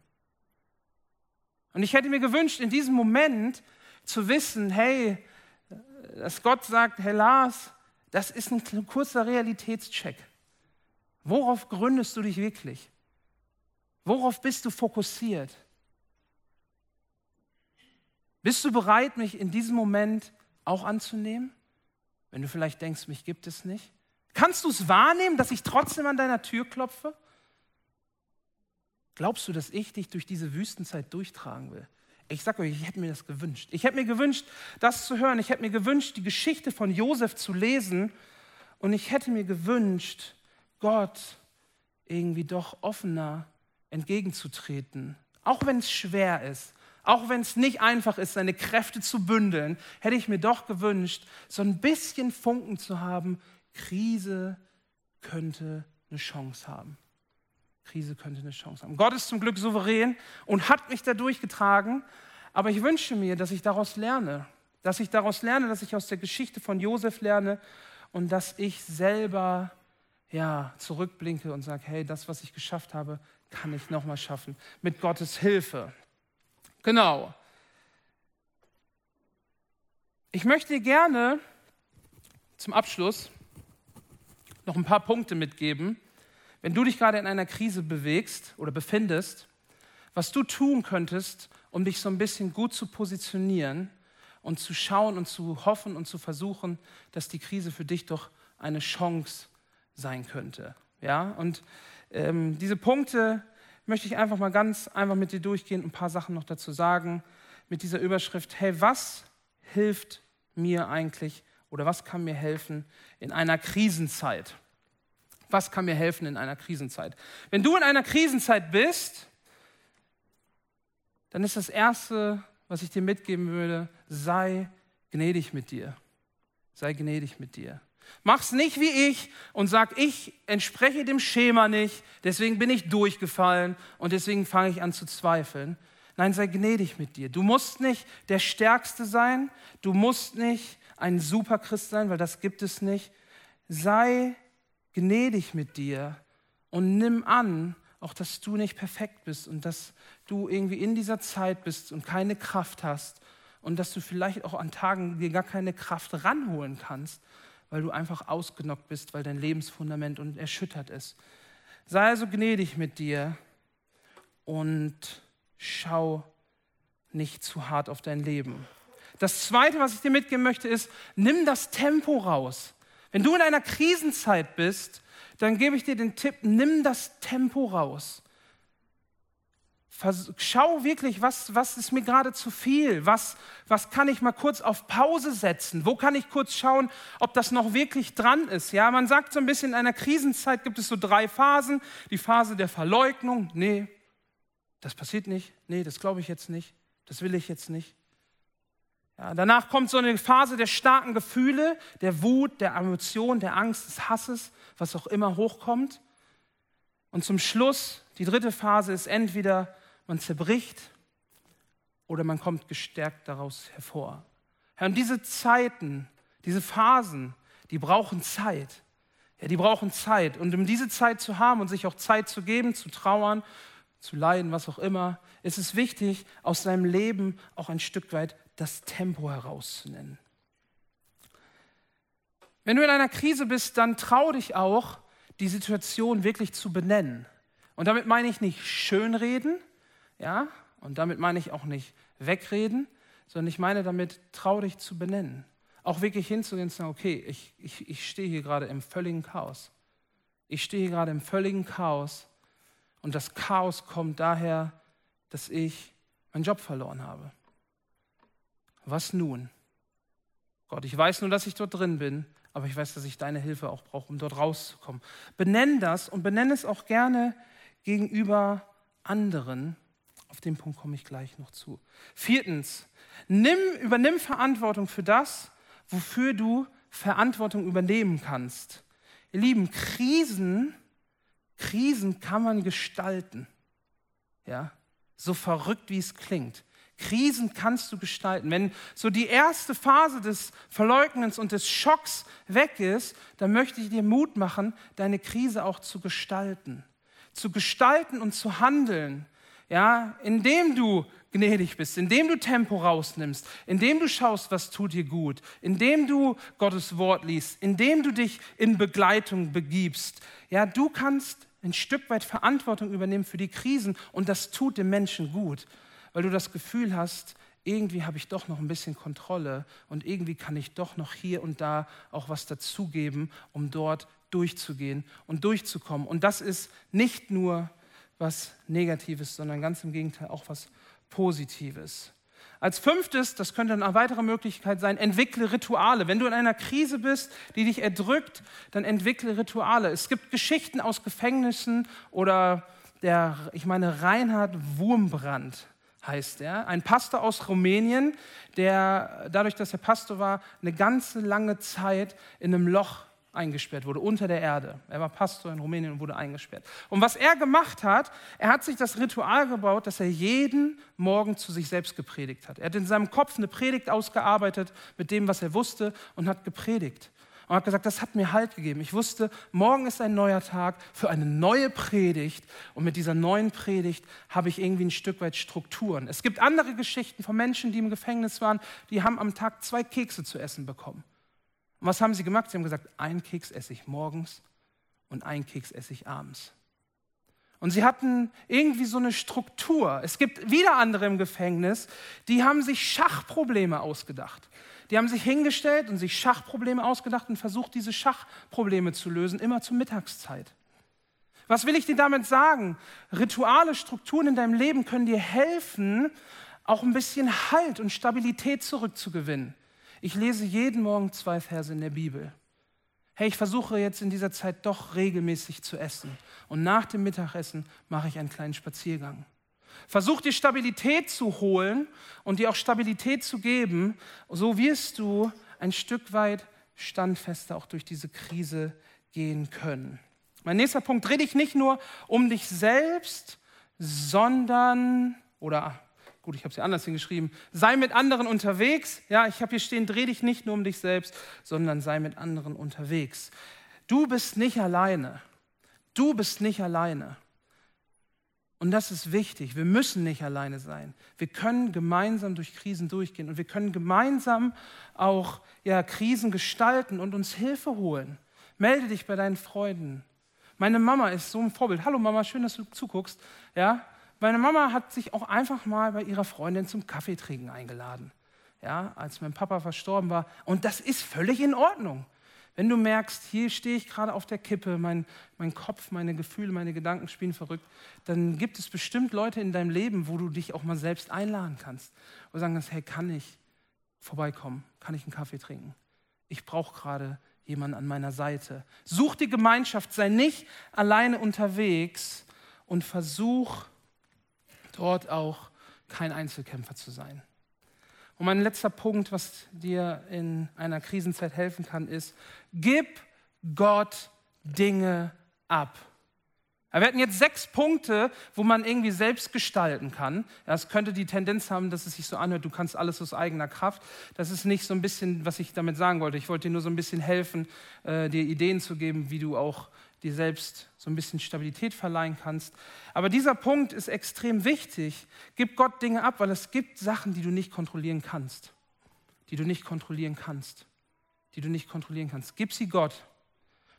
Und ich hätte mir gewünscht, in diesem Moment zu wissen, hey, dass Gott sagt, hey Lars, das ist ein kurzer Realitätscheck. Worauf gründest du dich wirklich? Worauf bist du fokussiert? Bist du bereit, mich in diesem Moment auch anzunehmen? Wenn du vielleicht denkst, mich gibt es nicht. Kannst du es wahrnehmen, dass ich trotzdem an deiner Tür klopfe? Glaubst du, dass ich dich durch diese Wüstenzeit durchtragen will? Ich sage euch, ich hätte mir das gewünscht. Ich hätte mir gewünscht, das zu hören. Ich hätte mir gewünscht, die Geschichte von Josef zu lesen. Und ich hätte mir gewünscht, Gott irgendwie doch offener entgegenzutreten. Auch wenn es schwer ist, auch wenn es nicht einfach ist, seine Kräfte zu bündeln, hätte ich mir doch gewünscht, so ein bisschen Funken zu haben. Krise könnte eine Chance haben. Krise könnte eine Chance haben. Gott ist zum Glück souverän und hat mich da durchgetragen. Aber ich wünsche mir, dass ich daraus lerne. Dass ich daraus lerne, dass ich aus der Geschichte von Josef lerne und dass ich selber ja, zurückblinke und sage, hey, das, was ich geschafft habe, kann ich nochmal schaffen. Mit Gottes Hilfe. Genau. Ich möchte gerne zum Abschluss noch ein paar Punkte mitgeben, wenn du dich gerade in einer Krise bewegst oder befindest, was du tun könntest, um dich so ein bisschen gut zu positionieren und zu schauen und zu hoffen und zu versuchen, dass die Krise für dich doch eine Chance sein könnte. Ja, und ähm, diese Punkte möchte ich einfach mal ganz einfach mit dir durchgehen und ein paar Sachen noch dazu sagen. Mit dieser Überschrift, hey, was hilft mir eigentlich oder was kann mir helfen in einer Krisenzeit? Was kann mir helfen in einer Krisenzeit? Wenn du in einer Krisenzeit bist, dann ist das Erste, was ich dir mitgeben würde, sei gnädig mit dir. Sei gnädig mit dir. Mach's nicht wie ich und sag, ich entspreche dem Schema nicht, deswegen bin ich durchgefallen und deswegen fange ich an zu zweifeln. Nein, sei gnädig mit dir. Du musst nicht der Stärkste sein, du musst nicht ein Superchrist sein, weil das gibt es nicht. Sei gnädig mit dir und nimm an, auch dass du nicht perfekt bist und dass du irgendwie in dieser Zeit bist und keine Kraft hast und dass du vielleicht auch an Tagen dir gar keine Kraft ranholen kannst, weil du einfach ausgenockt bist, weil dein Lebensfundament und erschüttert ist. Sei also gnädig mit dir und schau nicht zu hart auf dein Leben. Das Zweite, was ich dir mitgeben möchte, ist, nimm das Tempo raus. Wenn du in einer Krisenzeit bist, dann gebe ich dir den Tipp, nimm das Tempo raus. Schau wirklich, was, was ist mir gerade zu viel? Was, was kann ich mal kurz auf Pause setzen? Wo kann ich kurz schauen, ob das noch wirklich dran ist? Ja, man sagt so ein bisschen, in einer Krisenzeit gibt es so drei Phasen. Die Phase der Verleugnung, nee, das passiert nicht. Nee, das glaube ich jetzt nicht. Das will ich jetzt nicht. Ja, danach kommt so eine Phase der starken Gefühle, der Wut, der Emotion, der Angst, des Hasses, was auch immer hochkommt. Und zum Schluss, die dritte Phase ist entweder man zerbricht oder man kommt gestärkt daraus hervor. Ja, und diese Zeiten, diese Phasen, die brauchen Zeit. Ja, die brauchen Zeit. Und um diese Zeit zu haben und sich auch Zeit zu geben, zu trauern, zu leiden, was auch immer, ist es wichtig, aus seinem Leben auch ein Stück weit das Tempo herauszunennen. Wenn du in einer Krise bist, dann trau dich auch, die Situation wirklich zu benennen. Und damit meine ich nicht schönreden, ja, und damit meine ich auch nicht wegreden, sondern ich meine damit, trau dich zu benennen. Auch wirklich hinzugehen und zu sagen, okay, ich, ich, ich stehe hier gerade im völligen Chaos. Ich stehe hier gerade im völligen Chaos und das Chaos kommt daher, dass ich meinen Job verloren habe. Was nun? Gott, ich weiß nur, dass ich dort drin bin, aber ich weiß, dass ich deine Hilfe auch brauche, um dort rauszukommen. Benenn das und benenn es auch gerne gegenüber anderen. Auf den Punkt komme ich gleich noch zu. Viertens, nimm, übernimm Verantwortung für das, wofür du Verantwortung übernehmen kannst. Ihr Lieben, Krisen, Krisen kann man gestalten. Ja, so verrückt wie es klingt. Krisen kannst du gestalten. Wenn so die erste Phase des Verleugnens und des Schocks weg ist, dann möchte ich dir Mut machen, deine Krise auch zu gestalten. Zu gestalten und zu handeln. Ja, indem du gnädig bist, indem du Tempo rausnimmst, indem du schaust, was tut dir gut, indem du Gottes Wort liest, indem du dich in Begleitung begibst. Ja, du kannst ein Stück weit Verantwortung übernehmen für die Krisen und das tut dem Menschen gut weil du das Gefühl hast, irgendwie habe ich doch noch ein bisschen Kontrolle und irgendwie kann ich doch noch hier und da auch was dazugeben, um dort durchzugehen und durchzukommen. Und das ist nicht nur was Negatives, sondern ganz im Gegenteil auch was Positives. Als fünftes, das könnte eine weitere Möglichkeit sein, entwickle Rituale. Wenn du in einer Krise bist, die dich erdrückt, dann entwickle Rituale. Es gibt Geschichten aus Gefängnissen oder der, ich meine, Reinhard Wurmbrand heißt er, ein Pastor aus Rumänien, der dadurch, dass er Pastor war, eine ganze lange Zeit in einem Loch eingesperrt wurde, unter der Erde. Er war Pastor in Rumänien und wurde eingesperrt. Und was er gemacht hat, er hat sich das Ritual gebaut, dass er jeden Morgen zu sich selbst gepredigt hat. Er hat in seinem Kopf eine Predigt ausgearbeitet mit dem, was er wusste und hat gepredigt und hat gesagt, das hat mir Halt gegeben. Ich wusste, morgen ist ein neuer Tag für eine neue Predigt und mit dieser neuen Predigt habe ich irgendwie ein Stück weit Strukturen. Es gibt andere Geschichten von Menschen, die im Gefängnis waren, die haben am Tag zwei Kekse zu essen bekommen. Und was haben sie gemacht? Sie haben gesagt, ein Keks esse ich morgens und ein Keks esse ich abends. Und sie hatten irgendwie so eine Struktur. Es gibt wieder andere im Gefängnis, die haben sich Schachprobleme ausgedacht. Die haben sich hingestellt und sich Schachprobleme ausgedacht und versucht, diese Schachprobleme zu lösen, immer zur Mittagszeit. Was will ich dir damit sagen? Rituale, Strukturen in deinem Leben können dir helfen, auch ein bisschen Halt und Stabilität zurückzugewinnen. Ich lese jeden Morgen zwei Verse in der Bibel hey, ich versuche jetzt in dieser Zeit doch regelmäßig zu essen. Und nach dem Mittagessen mache ich einen kleinen Spaziergang. Versuch dir Stabilität zu holen und dir auch Stabilität zu geben. So wirst du ein Stück weit standfester auch durch diese Krise gehen können. Mein nächster Punkt, dreh dich nicht nur um dich selbst, sondern, oder gut, ich habe es ja anders hingeschrieben, sei mit anderen unterwegs. Ja, ich habe hier stehen, dreh dich nicht nur um dich selbst, sondern sei mit anderen unterwegs. Du bist nicht alleine. Du bist nicht alleine. Und das ist wichtig. Wir müssen nicht alleine sein. Wir können gemeinsam durch Krisen durchgehen und wir können gemeinsam auch ja, Krisen gestalten und uns Hilfe holen. Melde dich bei deinen Freunden. Meine Mama ist so ein Vorbild. Hallo Mama, schön, dass du zuguckst. Ja, meine Mama hat sich auch einfach mal bei ihrer Freundin zum Kaffeetrinken eingeladen, ja, als mein Papa verstorben war. Und das ist völlig in Ordnung. Wenn du merkst, hier stehe ich gerade auf der Kippe, mein, mein Kopf, meine Gefühle, meine Gedanken spielen verrückt, dann gibt es bestimmt Leute in deinem Leben, wo du dich auch mal selbst einladen kannst und sagen kannst, hey, kann ich vorbeikommen? Kann ich einen Kaffee trinken? Ich brauche gerade jemanden an meiner Seite. Such die Gemeinschaft, sei nicht alleine unterwegs und versuch dort auch kein Einzelkämpfer zu sein. Und mein letzter Punkt, was dir in einer Krisenzeit helfen kann, ist, gib Gott Dinge ab. Wir hatten jetzt sechs Punkte, wo man irgendwie selbst gestalten kann. Es könnte die Tendenz haben, dass es sich so anhört, du kannst alles aus eigener Kraft. Das ist nicht so ein bisschen, was ich damit sagen wollte. Ich wollte dir nur so ein bisschen helfen, äh, dir Ideen zu geben, wie du auch dir selbst so ein bisschen Stabilität verleihen kannst. Aber dieser Punkt ist extrem wichtig. Gib Gott Dinge ab, weil es gibt Sachen, die du nicht kontrollieren kannst. Die du nicht kontrollieren kannst. Die du nicht kontrollieren kannst. Gib sie Gott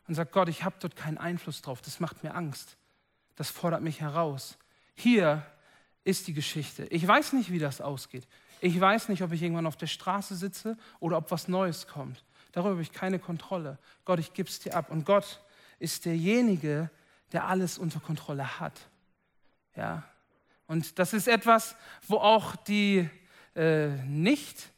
und sag Gott, ich habe dort keinen Einfluss drauf. Das macht mir Angst. Das fordert mich heraus. Hier ist die Geschichte. Ich weiß nicht, wie das ausgeht. Ich weiß nicht, ob ich irgendwann auf der Straße sitze oder ob was Neues kommt. Darüber habe ich keine Kontrolle. Gott, ich gebe es dir ab. Und Gott ist derjenige, der alles unter Kontrolle hat. Ja? Und das ist etwas, wo auch die äh, nicht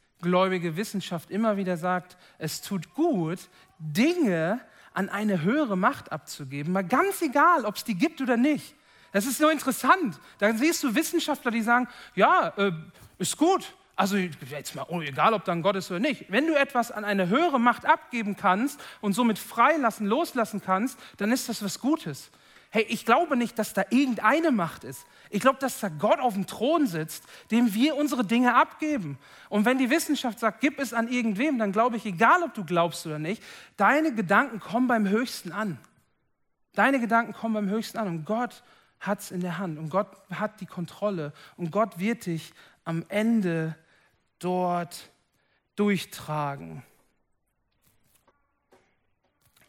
Wissenschaft immer wieder sagt, es tut gut, Dinge an eine höhere Macht abzugeben, mal ganz egal, ob es die gibt oder nicht. Das ist so interessant. Dann siehst du Wissenschaftler, die sagen, ja, äh, ist gut, also jetzt mal, oh, egal ob dann Gott ist oder nicht, wenn du etwas an eine höhere Macht abgeben kannst und somit freilassen, loslassen kannst, dann ist das was Gutes. Hey, ich glaube nicht, dass da irgendeine Macht ist. Ich glaube, dass da Gott auf dem Thron sitzt, dem wir unsere Dinge abgeben. Und wenn die Wissenschaft sagt, gib es an irgendwem, dann glaube ich, egal ob du glaubst oder nicht, deine Gedanken kommen beim Höchsten an. Deine Gedanken kommen beim Höchsten an und Gott hat es in der Hand und Gott hat die Kontrolle und Gott wird dich am Ende dort durchtragen.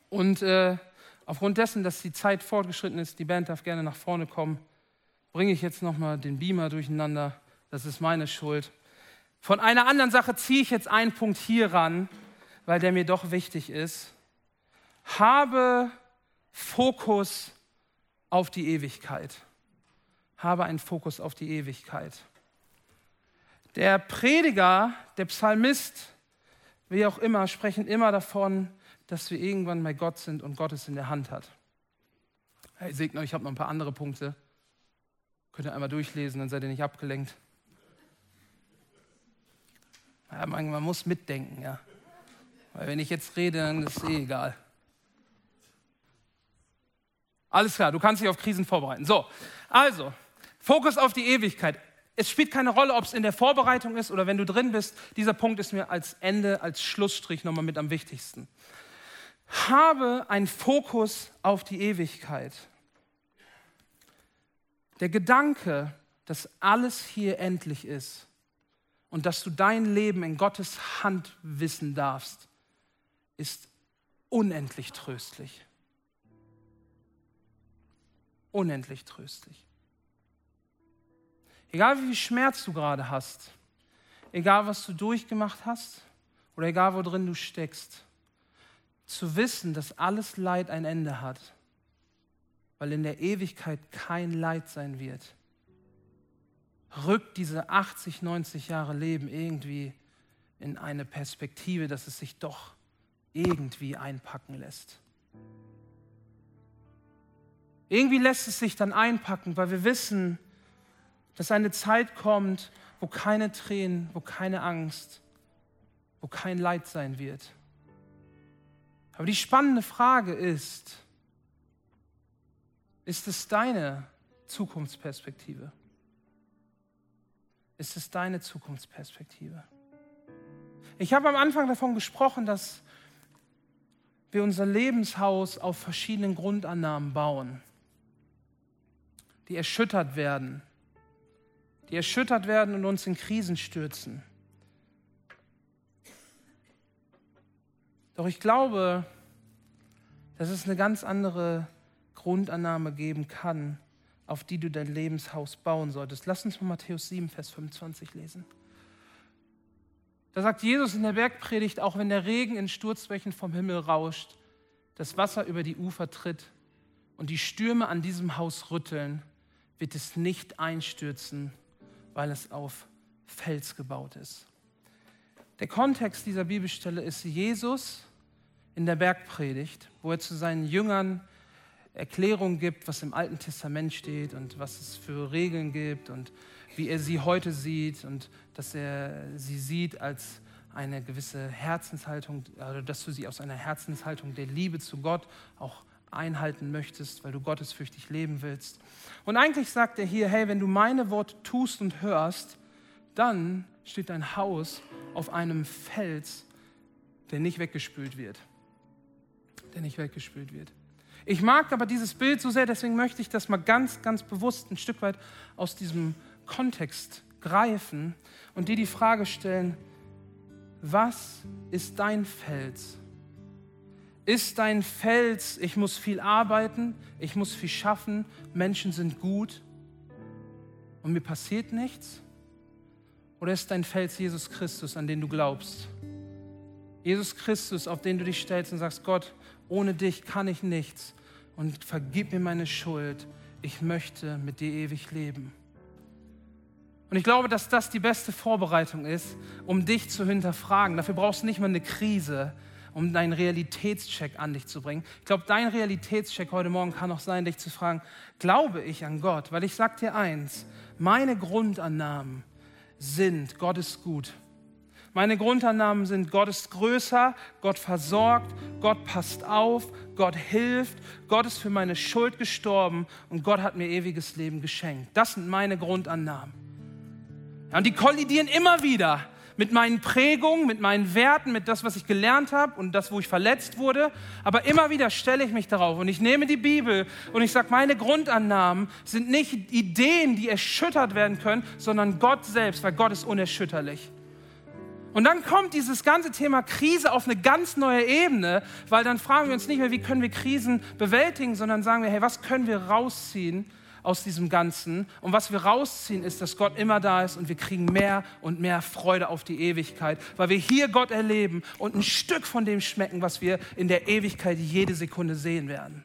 Und äh, aufgrund dessen, dass die Zeit fortgeschritten ist, die Band darf gerne nach vorne kommen, bringe ich jetzt nochmal den Beamer durcheinander. Das ist meine Schuld. Von einer anderen Sache ziehe ich jetzt einen Punkt hier ran, weil der mir doch wichtig ist. Habe Fokus auf die Ewigkeit. Habe einen Fokus auf die Ewigkeit. Der Prediger, der Psalmist, wie auch immer, sprechen immer davon, dass wir irgendwann bei Gott sind und Gott es in der Hand hat. Hey, segne ich habe noch ein paar andere Punkte. Könnt ihr einmal durchlesen, dann seid ihr nicht abgelenkt. Ja, man, man muss mitdenken, ja. Weil wenn ich jetzt rede, dann ist es eh egal. Alles klar, du kannst dich auf Krisen vorbereiten. So, also, Fokus auf die Ewigkeit. Es spielt keine Rolle, ob es in der Vorbereitung ist oder wenn du drin bist. Dieser Punkt ist mir als Ende, als Schlussstrich nochmal mit am wichtigsten. Habe einen Fokus auf die Ewigkeit. Der Gedanke, dass alles hier endlich ist und dass du dein Leben in Gottes Hand wissen darfst, ist unendlich tröstlich. unendlich tröstlich. Egal wie viel Schmerz du gerade hast, egal was du durchgemacht hast oder egal worin du steckst, zu wissen, dass alles Leid ein Ende hat, weil in der Ewigkeit kein Leid sein wird, rückt diese 80, 90 Jahre Leben irgendwie in eine Perspektive, dass es sich doch irgendwie einpacken lässt. Irgendwie lässt es sich dann einpacken, weil wir wissen, dass eine Zeit kommt, wo keine Tränen, wo keine Angst, wo kein Leid sein wird. Aber die spannende Frage ist, ist es deine Zukunftsperspektive? Ist es deine Zukunftsperspektive? Ich habe am Anfang davon gesprochen, dass wir unser Lebenshaus auf verschiedenen Grundannahmen bauen, die erschüttert werden, die erschüttert werden und uns in Krisen stürzen. Doch ich glaube, dass es eine ganz andere Grundannahme geben kann, auf die du dein Lebenshaus bauen solltest. Lass uns mal Matthäus 7, Vers 25 lesen. Da sagt Jesus in der Bergpredigt, auch wenn der Regen in Sturzbächen vom Himmel rauscht, das Wasser über die Ufer tritt und die Stürme an diesem Haus rütteln, wird es nicht einstürzen, weil es auf Fels gebaut ist. Der Kontext dieser Bibelstelle ist Jesus in der Bergpredigt, wo er zu seinen Jüngern Erklärung gibt, was im Alten Testament steht und was es für Regeln gibt und wie er sie heute sieht und dass er sie sieht als eine gewisse Herzenshaltung, also dass du sie aus einer Herzenshaltung der Liebe zu Gott auch einhalten möchtest, weil du gottesfürchtig leben willst. Und eigentlich sagt er hier, hey, wenn du meine Worte tust und hörst, dann steht dein Haus auf einem Fels, der nicht weggespült wird. Der nicht weggespült wird. Ich mag aber dieses Bild so sehr, deswegen möchte ich das mal ganz, ganz bewusst ein Stück weit aus diesem Kontext greifen und dir die Frage stellen, was ist dein Fels? Ist dein Fels, ich muss viel arbeiten, ich muss viel schaffen, Menschen sind gut und mir passiert nichts? Oder ist dein Fels Jesus Christus, an den du glaubst? Jesus Christus, auf den du dich stellst und sagst, Gott, ohne dich kann ich nichts und vergib mir meine Schuld. Ich möchte mit dir ewig leben. Und ich glaube, dass das die beste Vorbereitung ist, um dich zu hinterfragen. Dafür brauchst du nicht mal eine Krise, um deinen Realitätscheck an dich zu bringen. Ich glaube, dein Realitätscheck heute Morgen kann auch sein, dich zu fragen, glaube ich an Gott? Weil ich sage dir eins, meine Grundannahmen sind, Gott ist gut. Meine Grundannahmen sind, Gott ist größer, Gott versorgt, Gott passt auf, Gott hilft, Gott ist für meine Schuld gestorben und Gott hat mir ewiges Leben geschenkt. Das sind meine Grundannahmen. Ja, und die kollidieren immer wieder mit meinen Prägungen, mit meinen Werten, mit das, was ich gelernt habe und das, wo ich verletzt wurde. Aber immer wieder stelle ich mich darauf und ich nehme die Bibel und ich sage, meine Grundannahmen sind nicht Ideen, die erschüttert werden können, sondern Gott selbst, weil Gott ist unerschütterlich. Und dann kommt dieses ganze Thema Krise auf eine ganz neue Ebene, weil dann fragen wir uns nicht mehr, wie können wir Krisen bewältigen, sondern sagen wir, hey, was können wir rausziehen aus diesem Ganzen? Und was wir rausziehen, ist, dass Gott immer da ist und wir kriegen mehr und mehr Freude auf die Ewigkeit, weil wir hier Gott erleben und ein Stück von dem schmecken, was wir in der Ewigkeit jede Sekunde sehen werden.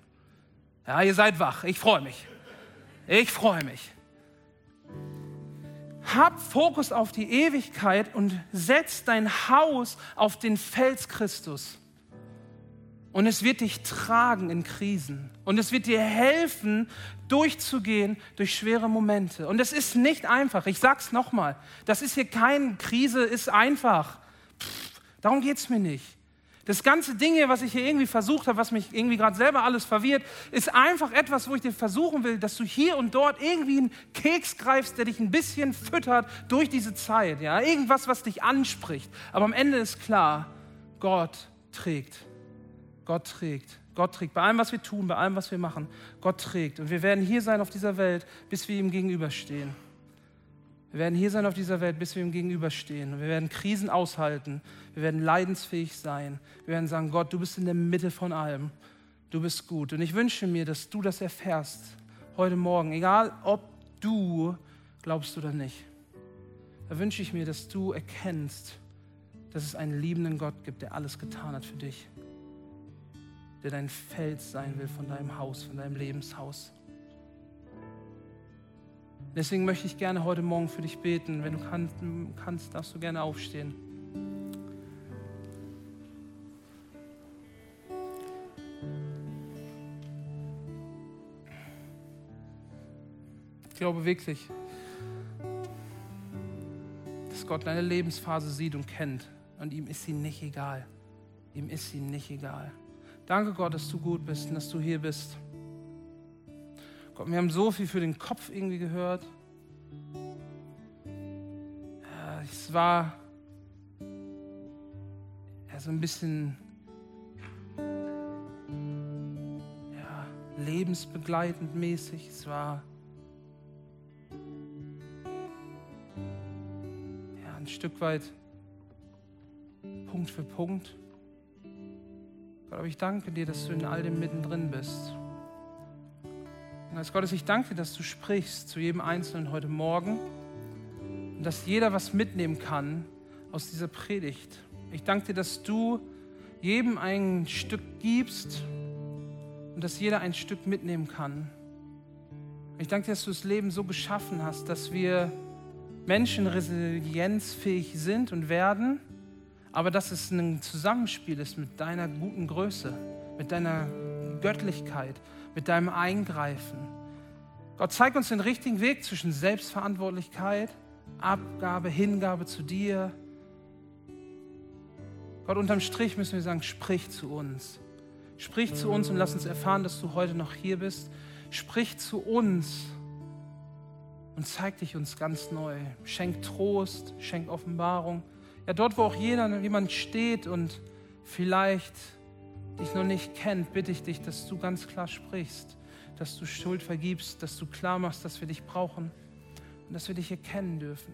Ja, ihr seid wach. Ich freue mich. Ich freue mich. Hab Fokus auf die Ewigkeit und setz dein Haus auf den Fels Christus. Und es wird dich tragen in Krisen. Und es wird dir helfen, durchzugehen durch schwere Momente. Und es ist nicht einfach. Ich sag's nochmal. Das ist hier keine Krise, ist einfach. Pff, darum geht's mir nicht. Das ganze Ding hier, was ich hier irgendwie versucht habe, was mich irgendwie gerade selber alles verwirrt, ist einfach etwas, wo ich dir versuchen will, dass du hier und dort irgendwie einen Keks greifst, der dich ein bisschen füttert durch diese Zeit. Ja? Irgendwas, was dich anspricht. Aber am Ende ist klar, Gott trägt. Gott trägt. Gott trägt. Bei allem, was wir tun, bei allem, was wir machen, Gott trägt. Und wir werden hier sein auf dieser Welt, bis wir ihm gegenüberstehen. Wir werden hier sein auf dieser Welt, bis wir ihm gegenüberstehen. Wir werden Krisen aushalten. Wir werden leidensfähig sein. Wir werden sagen, Gott, du bist in der Mitte von allem. Du bist gut. Und ich wünsche mir, dass du das erfährst heute Morgen, egal ob du glaubst oder nicht, da wünsche ich mir, dass du erkennst, dass es einen liebenden Gott gibt, der alles getan hat für dich, der dein Fels sein will von deinem Haus, von deinem Lebenshaus. Deswegen möchte ich gerne heute Morgen für dich beten. Wenn du kannst, darfst du gerne aufstehen. Ich glaube wirklich, dass Gott deine Lebensphase sieht und kennt. Und ihm ist sie nicht egal. Ihm ist sie nicht egal. Danke Gott, dass du gut bist und dass du hier bist. Gott, wir haben so viel für den Kopf irgendwie gehört. Ja, es war ja, so ein bisschen ja, lebensbegleitend mäßig. Es war ja, ein Stück weit Punkt für Punkt. Gott, aber ich danke dir, dass du in all dem mittendrin bist. Und als Gottes, ich danke dir, dass du sprichst zu jedem Einzelnen heute Morgen und dass jeder was mitnehmen kann aus dieser Predigt. Ich danke dir, dass du jedem ein Stück gibst und dass jeder ein Stück mitnehmen kann. Ich danke dir, dass du das Leben so geschaffen hast, dass wir Menschen resilienzfähig sind und werden, aber dass es ein Zusammenspiel ist mit deiner guten Größe, mit deiner Göttlichkeit, mit deinem Eingreifen. Gott, zeig uns den richtigen Weg zwischen Selbstverantwortlichkeit, Abgabe, Hingabe zu dir. Gott, unterm Strich müssen wir sagen, sprich zu uns. Sprich zu uns und lass uns erfahren, dass du heute noch hier bist. Sprich zu uns und zeig dich uns ganz neu. Schenk Trost, schenk Offenbarung. Ja, dort, wo auch jeder, jemand steht und vielleicht dich noch nicht kennt, bitte ich dich, dass du ganz klar sprichst, dass du Schuld vergibst, dass du klar machst, dass wir dich brauchen und dass wir dich erkennen dürfen.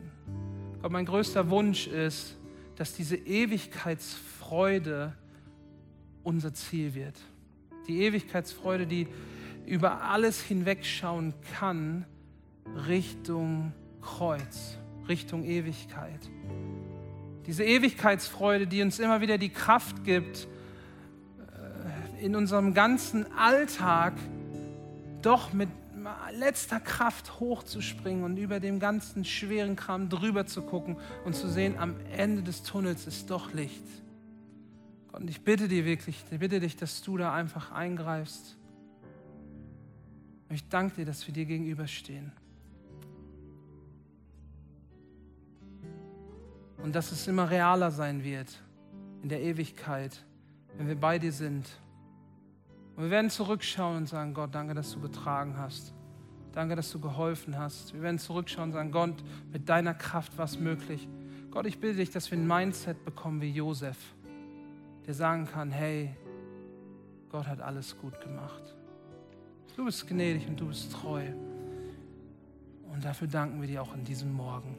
Gott, mein größter Wunsch ist, dass diese Ewigkeitsfreude unser Ziel wird. Die Ewigkeitsfreude, die über alles hinwegschauen kann, Richtung Kreuz, Richtung Ewigkeit. Diese Ewigkeitsfreude, die uns immer wieder die Kraft gibt, in unserem ganzen Alltag doch mit letzter Kraft hochzuspringen und über dem ganzen schweren Kram drüber zu gucken und zu sehen, am Ende des Tunnels ist doch Licht. Gott, und ich bitte dir wirklich, ich bitte dich, dass du da einfach eingreifst. Ich danke dir, dass wir dir gegenüberstehen. Und dass es immer realer sein wird in der Ewigkeit, wenn wir bei dir sind. Und wir werden zurückschauen und sagen, Gott, danke, dass du getragen hast. Danke, dass du geholfen hast. Wir werden zurückschauen und sagen, Gott, mit deiner Kraft war es möglich. Gott, ich bitte dich, dass wir ein Mindset bekommen wie Josef, der sagen kann, hey, Gott hat alles gut gemacht. Du bist gnädig und du bist treu. Und dafür danken wir dir auch in diesem Morgen.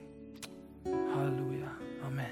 Halleluja. Amen.